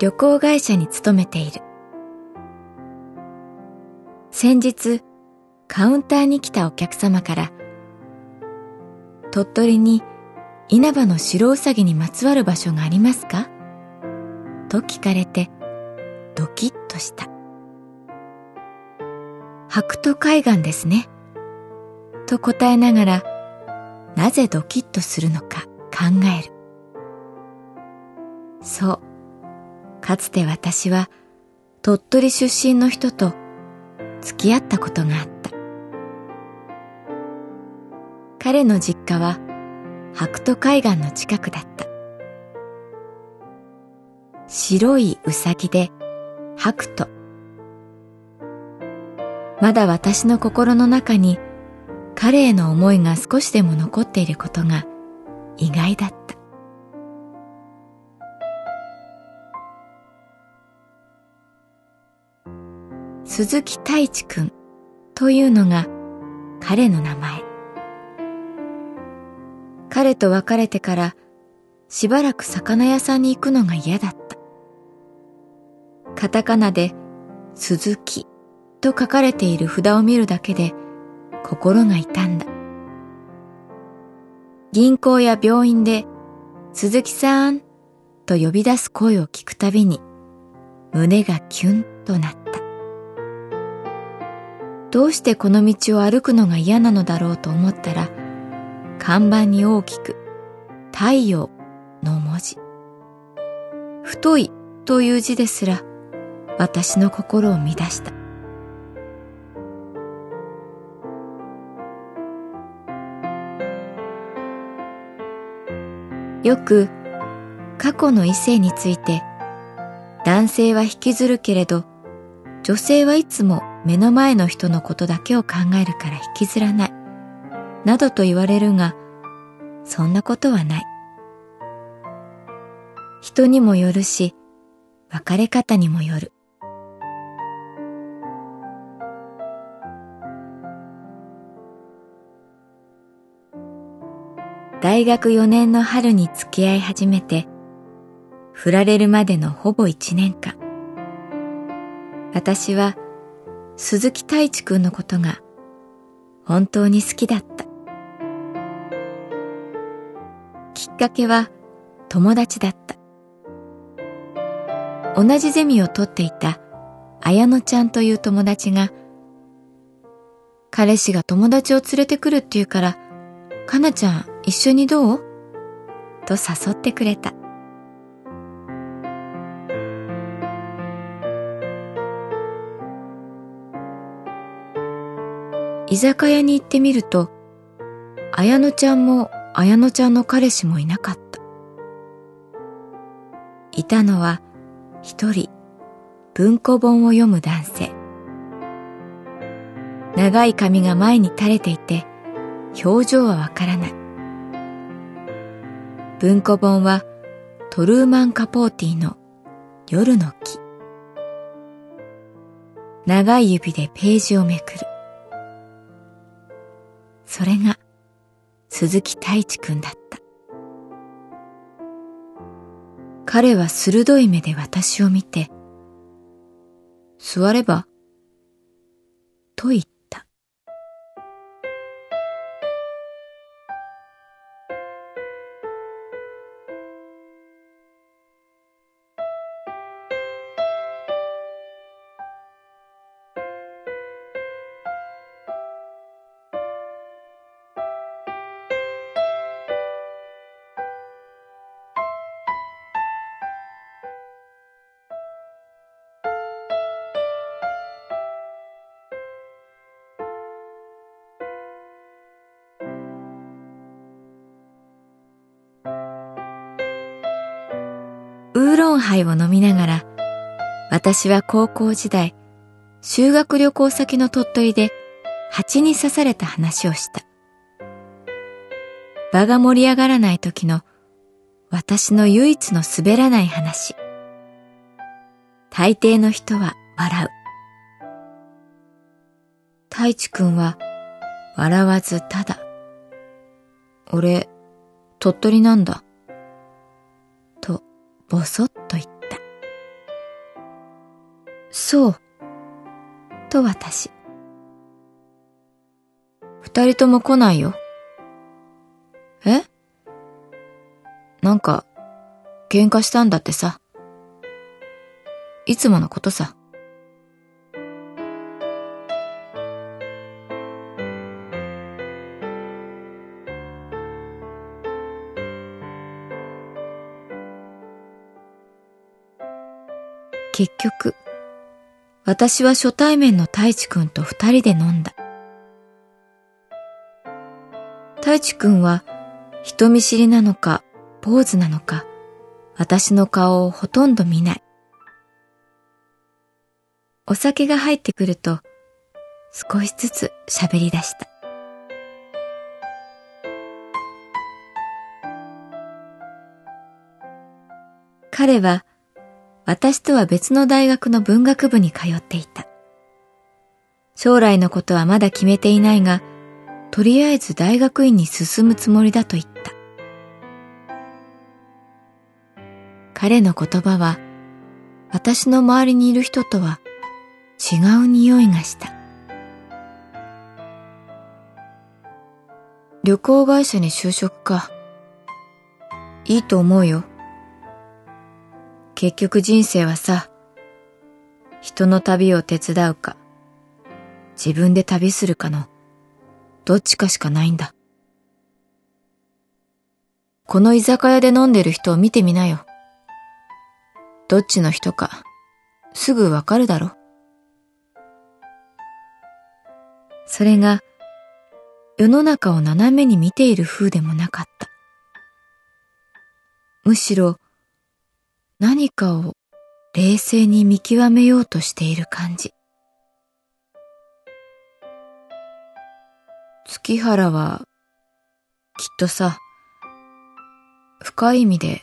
旅行会社に勤めている。先日カウンターに来たお客様から鳥取に稲葉の白うさぎにまつわる場所がありますか？と聞かれてドキッとした。白兎海岸ですね。と答えながらなぜドキッとするのか考える。そう。かつて私は鳥取出身の人と付き合ったことがあった。彼の実家は白兎海岸の近くだった。白いうさぎで白兎まだ私の心の中に彼への思いが少しでも残っていることが意外だった。鈴木太一くんというのが彼の名前彼と別れてからしばらく魚屋さんに行くのが嫌だったカタカナで鈴木と書かれている札を見るだけで心が痛んだ。銀行や病院で鈴木さんと呼び出す声を聞くたびに胸がキュンとなった。どうしてこの道を歩くのが嫌なのだろうと思ったら看板に大きく太陽の文字。太いという字ですら私の心を乱した。よく過去の異性について男性は引きずるけれど女性はいつも目の前の人のことだけを考えるから引きずらない。などと言われるがそんなことはない。人にもよるし別れ方にもよる。大学4年の春に付き合い始めて、振られるまでのほぼ1年間。私は鈴木太一くんのことが本当に好きだった。きっかけは友達だった。同じゼミを取っていた綾乃ちゃんという友達が、彼氏が友達を連れてくるって言うから、かなちゃん一緒にどう？と誘ってくれた。居酒屋に行ってみると、綾乃ちゃんも綾乃ちゃんの彼氏もいなかった。いたのは一人文庫本を読む男性。長い髪が前に垂れていて、表情はわからない。文庫本はトルーマン・カポーティの夜の木。長い指でページをめくる。それが鈴木太一くんだった。彼は鋭い目で私を見て、座ればと言った。ウーロンハイを飲みながら、私は高校時代、修学旅行先の鳥取で蜂に刺された話をした。場が盛り上がらない時の私の唯一の滑らない話。大抵の人は笑う。太一くんは笑わずただ、俺、鳥取なんだ。とぼそっそう。と私。二人とも来ないよ。え？なんか、喧嘩したんだってさ。いつものことさ。結局、私は初対面の太一くんと二人で飲んだ。太一くんは人見知りなのか、ポーズなのか、私の顔をほとんど見ない。お酒が入ってくると、少しずつ喋り出した。彼は私とは別の大学の文学部に通っていた。将来のことはまだ決めていないが、とりあえず大学院に進むつもりだと言った。彼の言葉は、私の周りにいる人とは違う匂いがした。旅行会社に就職か。いいと思うよ。結局人生はさ、人の旅を手伝うか、自分で旅するかの、どっちかしかないんだ。この居酒屋で飲んでる人を見てみなよ。どっちの人か、すぐわかるだろ。それが、世の中を斜めに見ている風でもなかった。むしろ、何かを冷静に見極めようとしている感じ。月原は、きっとさ、深い意味で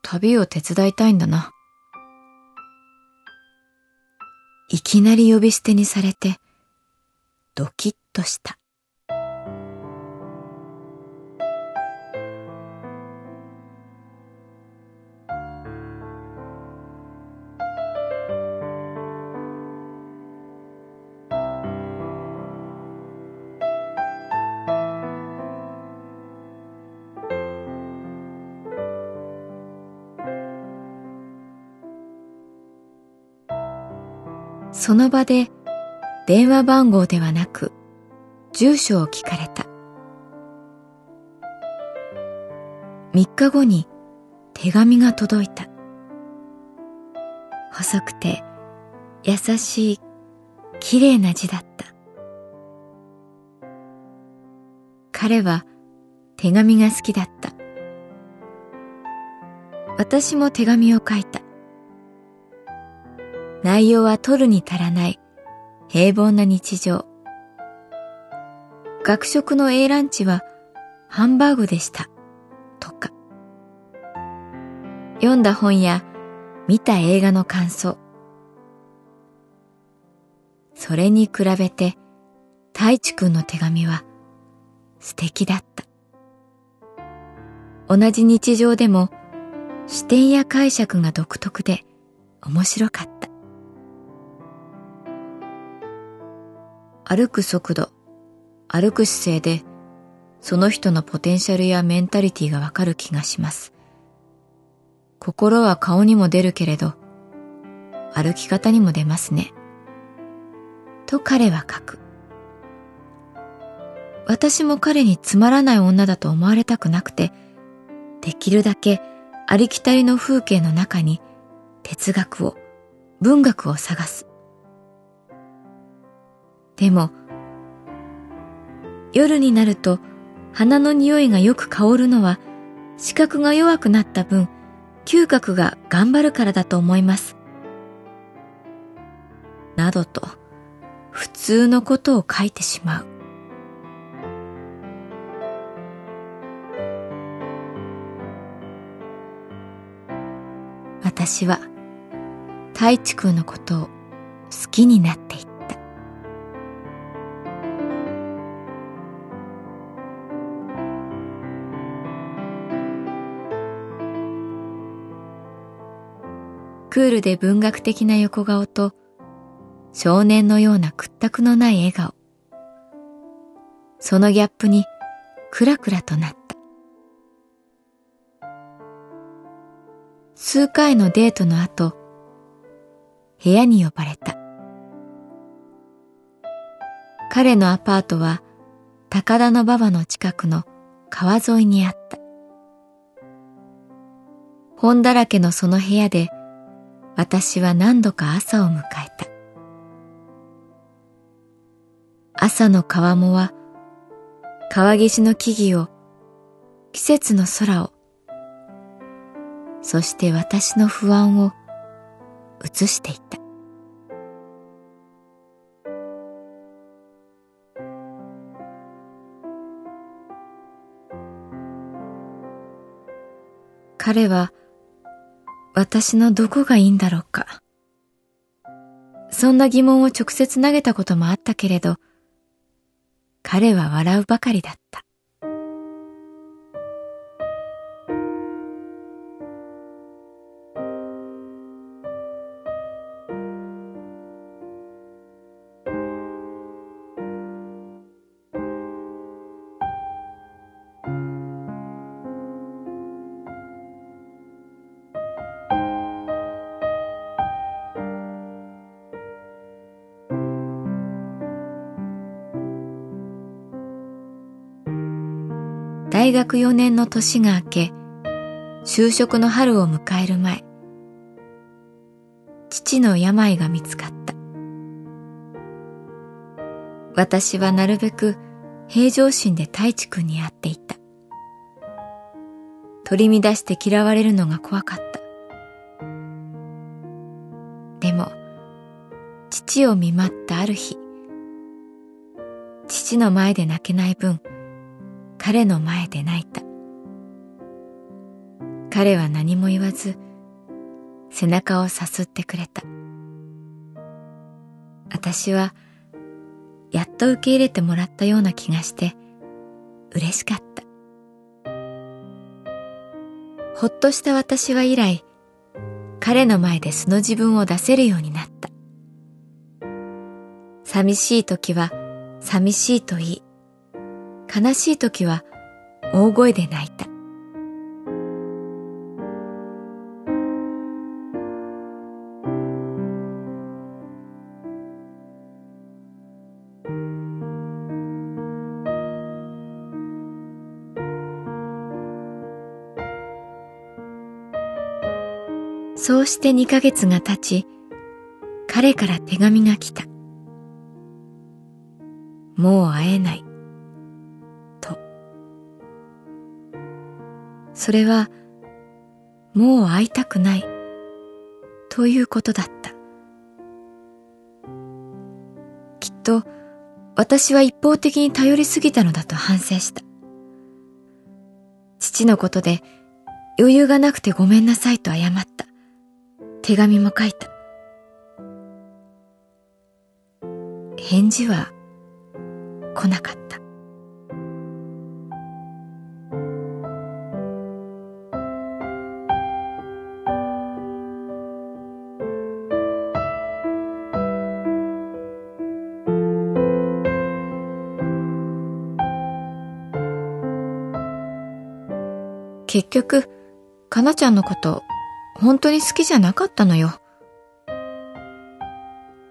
旅を手伝いたいんだな。いきなり呼び捨てにされて、ドキッとした。その場で電話番号ではなく住所を聞かれた。三日後に手紙が届いた。細くて優しい綺麗な字だった。彼は手紙が好きだった。私も手紙を書いた。内容は取るに足らない平凡な日常。学食の A ランチはハンバーグでした。とか。読んだ本や見た映画の感想。それに比べて太一くんの手紙は素敵だった。同じ日常でも視点や解釈が独特で面白かった歩く速度、歩く姿勢でその人のポテンシャルやメンタリティがわかる気がします。心は顔にも出るけれど、歩き方にも出ますね。と彼は書く。私も彼につまらない女だと思われたくなくて、できるだけありきたりの風景の中に哲学を、文学を探す。でも、夜になると花の匂いがよく香るのは視覚が弱くなった分、嗅覚が頑張るからだと思います。などと、普通のことを書いてしまう。私は太一くんのことを好きになっていた。クールで文学的な横顔と少年のような屈託のない笑顔。そのギャップにクラクラとなった。数回のデートの後、部屋に呼ばれた。彼のアパートは高田馬場の近くの川沿いにあった。本だらけのその部屋で私は何度か朝を迎えた。朝の川面は川岸の木々を季節の空をそして私の不安を映していた。彼は私のどこがいいんだろうか。そんな疑問を直接投げたこともあったけれど、彼は笑うばかりだった。大学4年の年が明け、就職の春を迎える前、父の病が見つかった。私はなるべく平常心で太一くんに会っていた。取り乱して嫌われるのが怖かった。でも、父を見舞ったある日、父の前で泣けない分、彼の前で泣いた。彼は何も言わず、背中をさすってくれた。私は、やっと受け入れてもらったような気がして、嬉しかった。ほっとした私は以来、彼の前で素の自分を出せるようになった。寂しい時は寂しいと言い、悲しい時は大声で泣いた。そうして二ヶ月が経ち、彼から手紙が来た。もう会えない。それは、もう会いたくない、ということだった。きっと、私は一方的に頼りすぎたのだと反省した。父のことで、余裕がなくてごめんなさいと謝った。手紙も書いた。返事は来なかった。結局、かなちゃんのこと本当に好きじゃなかったのよ。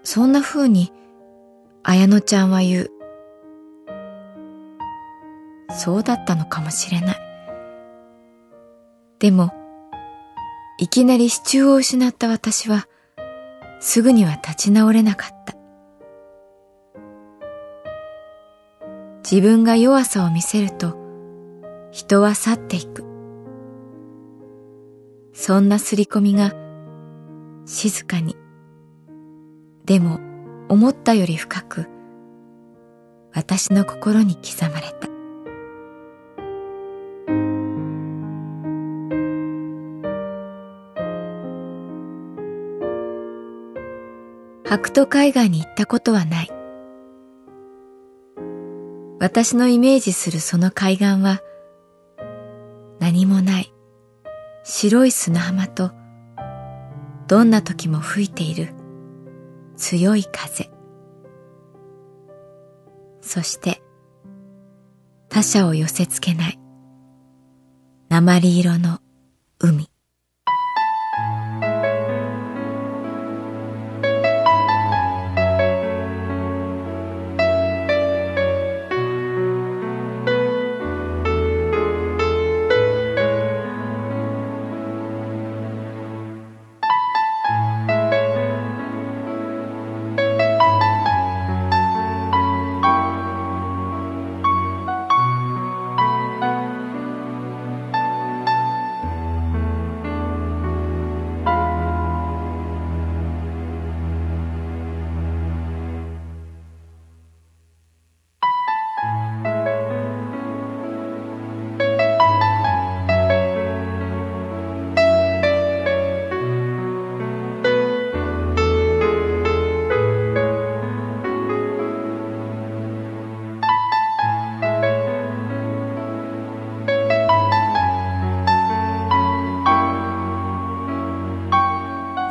そんな風に、綾乃ちゃんは言う。そうだったのかもしれない。でも、いきなり支柱を失った私は、すぐには立ち直れなかった。自分が弱さを見せると、人は去っていく。そんなすり込みが静かに、でも思ったより深く私の心に刻まれた。白土海岸に行ったことはない。私のイメージするその海岸は何もない白い砂浜とどんな時も吹いている強い風。そして他者を寄せ付けない鉛色の海。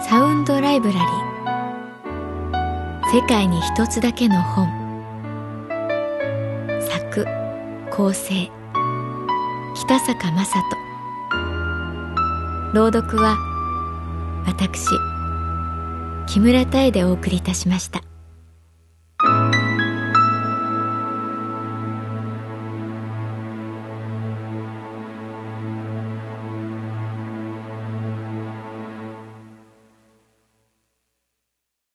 サウンドライブラリー。世界に一つだけの本。作構成。北坂雅人。朗読は私木村多江でお送りいたしました。